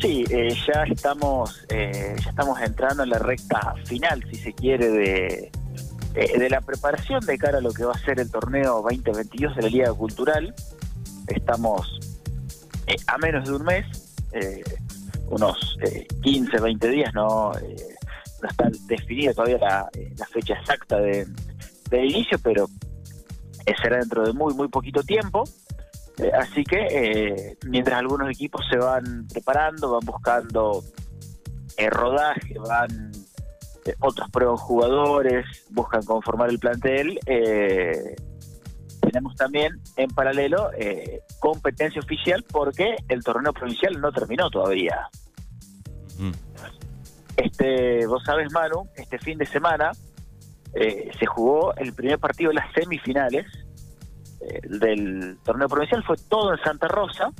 Sí, eh, ya estamos eh, ya estamos entrando en la recta final, si se quiere, de, eh, de la preparación de cara a lo que va a ser el torneo 2022 de la Liga Cultural. Estamos a menos de un mes, unos 15, 20 días, no, no está definida todavía la, la fecha exacta de, del inicio, pero será dentro de muy, muy poquito tiempo. Eh, así que eh, mientras algunos equipos se van preparando, van buscando eh, rodaje, van otros pruebas jugadores, buscan conformar el plantel, tenemos también en paralelo competencia oficial porque el torneo provincial no terminó todavía. Este, vos sabes, Manu, este fin de semana se jugó el primer partido de las semifinales eh, del torneo provincial fue todo en Santa Rosa.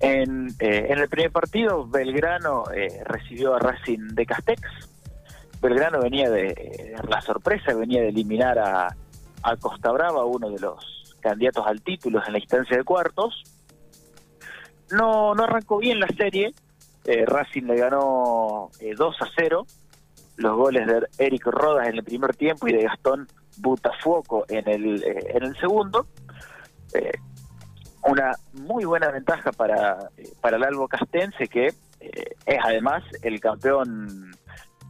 En, eh, en el primer partido, Belgrano eh, recibió a Racing de Castex. Belgrano venía de la sorpresa, venía de eliminar a, a Costa Brava, uno de los candidatos al título en la instancia de cuartos. No, no arrancó bien la serie. Racing le ganó 2 a 0. Los goles de Eric Rodas en el primer tiempo y de Gastón Butafuoco en el, eh, en el segundo. Eh, una muy buena ventaja para, para el Albo Castense, que eh, es además el campeón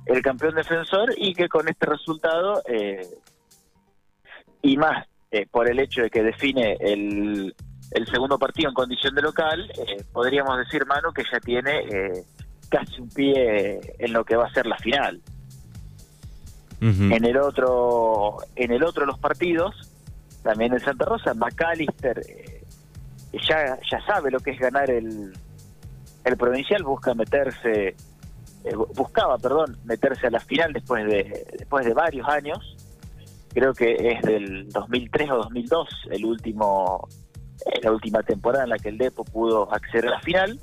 el campeón defensor y que con este resultado y más por el hecho de que define el, el segundo partido en condición de local, podríamos decir, Manu, que ya tiene casi un pie en lo que va a ser la final. En el otro, en el otro de los partidos, también en Santa Rosa, McAllister eh, ya, ya sabe lo que es ganar el, el provincial, busca meterse, eh, buscaba, perdón, meterse a la final después de, después de varios años. Creo que es del 2003 o 2002 el último, eh, la última temporada en la que el Depo pudo acceder a la final.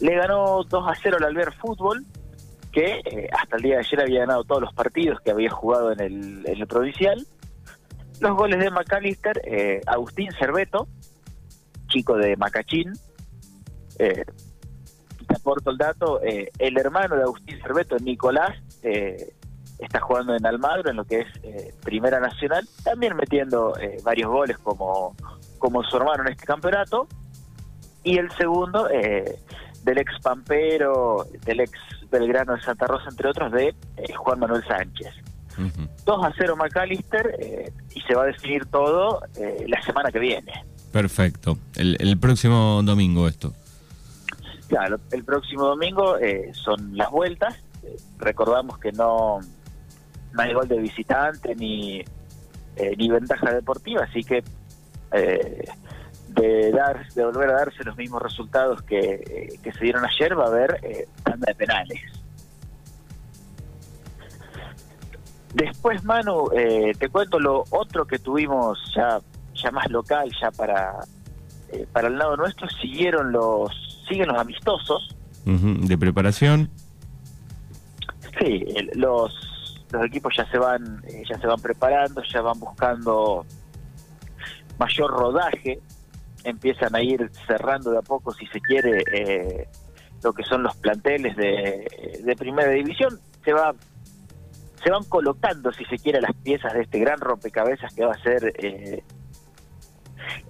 Le ganó 2 a 0 al Alver Fútbol, que eh, hasta el día de ayer había ganado todos los partidos que había jugado en el, en el provincial. Los goles de McAllister, eh, Agustín Cerveto, chico de Macachín. Eh, te aporto el dato, eh, el hermano de Agustín Cerveto, Nicolás, está jugando en Almagro, en lo que es Primera Nacional, también metiendo varios goles como, como su hermano en este campeonato. Y el segundo, del ex Pampero, del ex Belgrano de Santa Rosa, entre otros, de eh, Juan Manuel Sánchez. 2 a 0 McAllister eh, y se va a definir todo eh, la semana que viene. Perfecto. El, próximo domingo esto. Claro, el próximo domingo son las vueltas. recordamos que no, no hay gol de visitante ni, ni ventaja deportiva, así que de dar de volver a darse los mismos resultados que, que se dieron ayer va a haber eh, tanda de penales. Después Manu eh, te cuento lo otro que tuvimos ya ya más local ya para eh, para el lado nuestro. Siguieron los siguen los amistosos. De preparación. Sí los los equipos ya se van eh, ya se van preparando ya van buscando mayor rodaje empiezan a ir cerrando de a poco, si se quiere, eh, lo que son los planteles de, de, primera división. Se va se van colocando, si se quiere, las piezas de este gran rompecabezas que va a ser eh,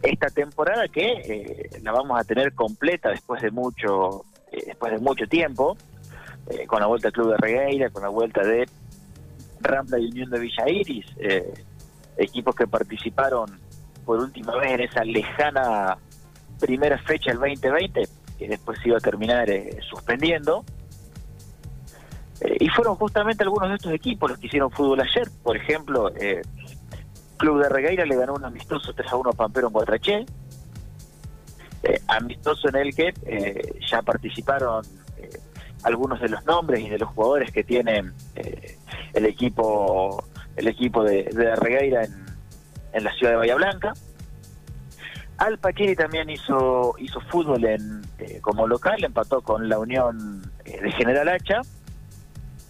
esta temporada, que eh, la vamos a tener completa después de mucho después de mucho tiempo, con la vuelta del Club de Regueira, con la vuelta de Rambla y Unión de Villa Iris, equipos que participaron por última vez en esa lejana primera fecha del 2020, que después se iba a terminar eh, suspendiendo. Eh, y fueron justamente algunos de estos equipos los que hicieron fútbol ayer. Por ejemplo, eh, Club de Regueira le ganó un amistoso 3 a 1 a Pampero en Guatraché. amistoso en el que ya participaron algunos de los nombres y de los jugadores que tienen el equipo el equipo de, de Regueira en, en la ciudad de Bahía Blanca. Al Paquiri también hizo, hizo fútbol en, eh, como local, empató con la Unión eh, de General Hacha.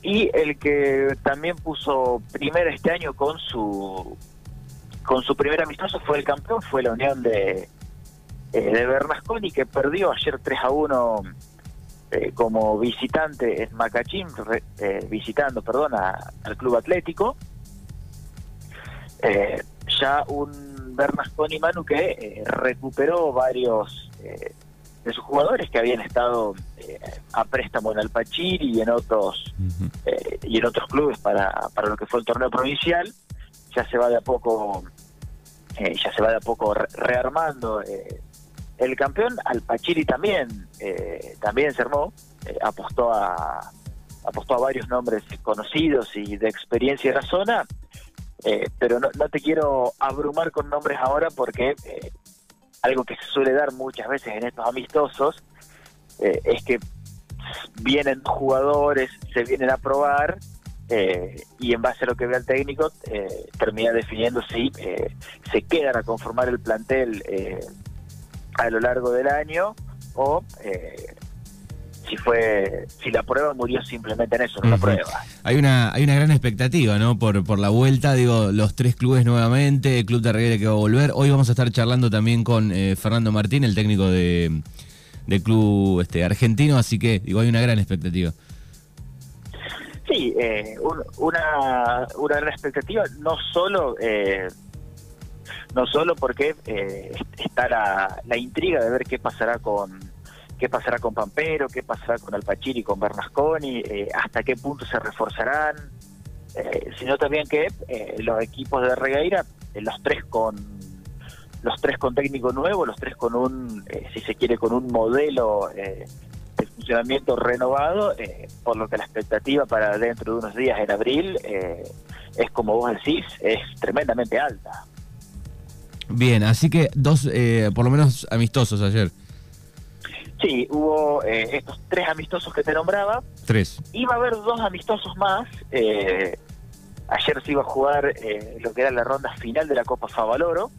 Y el que también puso primero este año con su con su primer amistoso fue el campeón, fue la Unión de, de Bernasconi que perdió ayer 3 a 1 como visitante en Macachín, visitando, perdón, al Club Atlético. ya un Bernasconi Manu que recuperó varios de sus jugadores que habían estado eh, a préstamo en Alpachiri y en otros eh, y en otros clubes para, para lo que fue el torneo provincial. Ya se va de a poco eh, ya se va de a poco rearmando el campeón. Alpachiri también también se armó apostó a apostó a varios nombres conocidos y de experiencia de la zona pero no, no, te quiero abrumar con nombres ahora porque algo que se suele dar muchas veces en estos amistosos eh, es que vienen jugadores, se vienen a probar eh, y en base a lo que ve el técnico eh, termina definiendo si se quedan a conformar el plantel a lo largo del año o si fue si la prueba murió simplemente en eso, en una prueba. Hay una hay una gran expectativa, ¿no? Por por la vuelta, digo, los tres clubes nuevamente, el Club de Reguera que va a volver. Hoy vamos a estar charlando también con eh, Fernando Martín, el técnico de del club este argentino, así que digo, hay una gran expectativa. Sí, eh, una, una gran expectativa, no solo eh, no solo porque está la, la intriga de ver qué pasará con qué pasará con Pampero, qué pasará con Alpachiri, con Bernasconi, eh, hasta qué punto se reforzarán, eh, sino también que eh, los equipos de Regueira, los tres con los tres con técnico nuevo, los tres con un, si se quiere, con un modelo de funcionamiento renovado, por lo que la expectativa para dentro de unos días en abril es como vos decís, es tremendamente alta. Bien, así que dos, por lo menos amistosos ayer. Sí, hubo eh, estos tres amistosos que te nombraba. Tres. Iba a haber dos amistosos más. Eh, ayer se iba a jugar eh, lo que era la ronda final de la Copa Favaloro.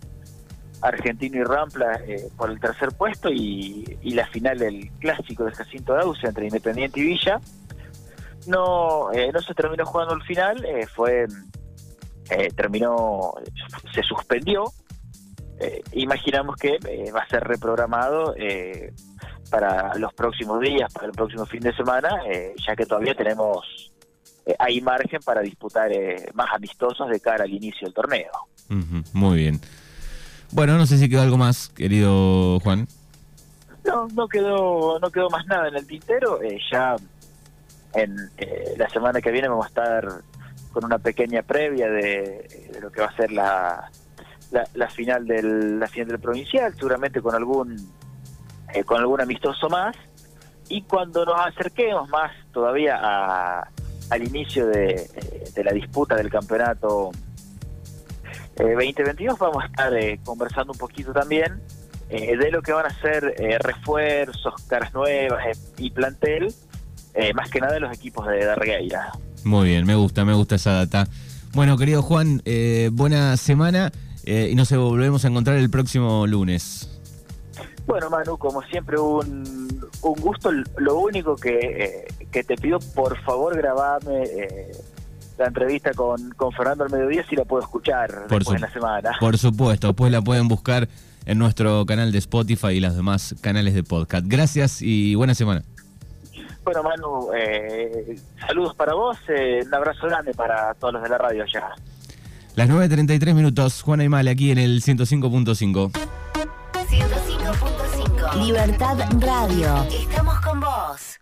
Argentino y Rampla por el tercer puesto y, la final del clásico del Jacinto Dauce entre Independiente y Villa. No, no se terminó jugando el final, fue terminó, se suspendió. imaginamos que va a ser reprogramado para los próximos días, para el próximo fin de semana, eh, ya que todavía tenemos, eh, hay margen para disputar eh, más amistosos de cara al inicio del torneo. muy bien. Bueno, no sé si quedó algo más, querido Juan. No, no quedó, no quedó más nada en el tintero. ya en la semana que viene vamos a estar con una pequeña previa de, lo que va a ser la, la, la final del la final del provincial, seguramente con algún eh, con algún amistoso más. Y cuando nos acerquemos más todavía al inicio de, eh, la disputa del campeonato 2022, eh, vamos a estar conversando un poquito también de lo que van a ser refuerzos, caras nuevas y plantel, más que nada de los equipos de Darreira. Muy bien, me gusta, me gusta esa data. Bueno, querido Juan, buena semana y nos volvemos a encontrar el próximo lunes. Bueno, Manu, como siempre, un, un gusto. Lo único que, eh, que te pido, por favor, grabame eh, la entrevista con, con Fernando al mediodía si la puedo escuchar por después la semana. Por supuesto, después la pueden buscar en nuestro canal de Spotify y los demás canales de podcast. Gracias y buena semana. Bueno, Manu, eh, saludos para vos, un abrazo grande para todos los de la radio ya. Las 9.33 minutos, Juan Aymale aquí en el 105.5. Libertad Radio. Estamos con vos.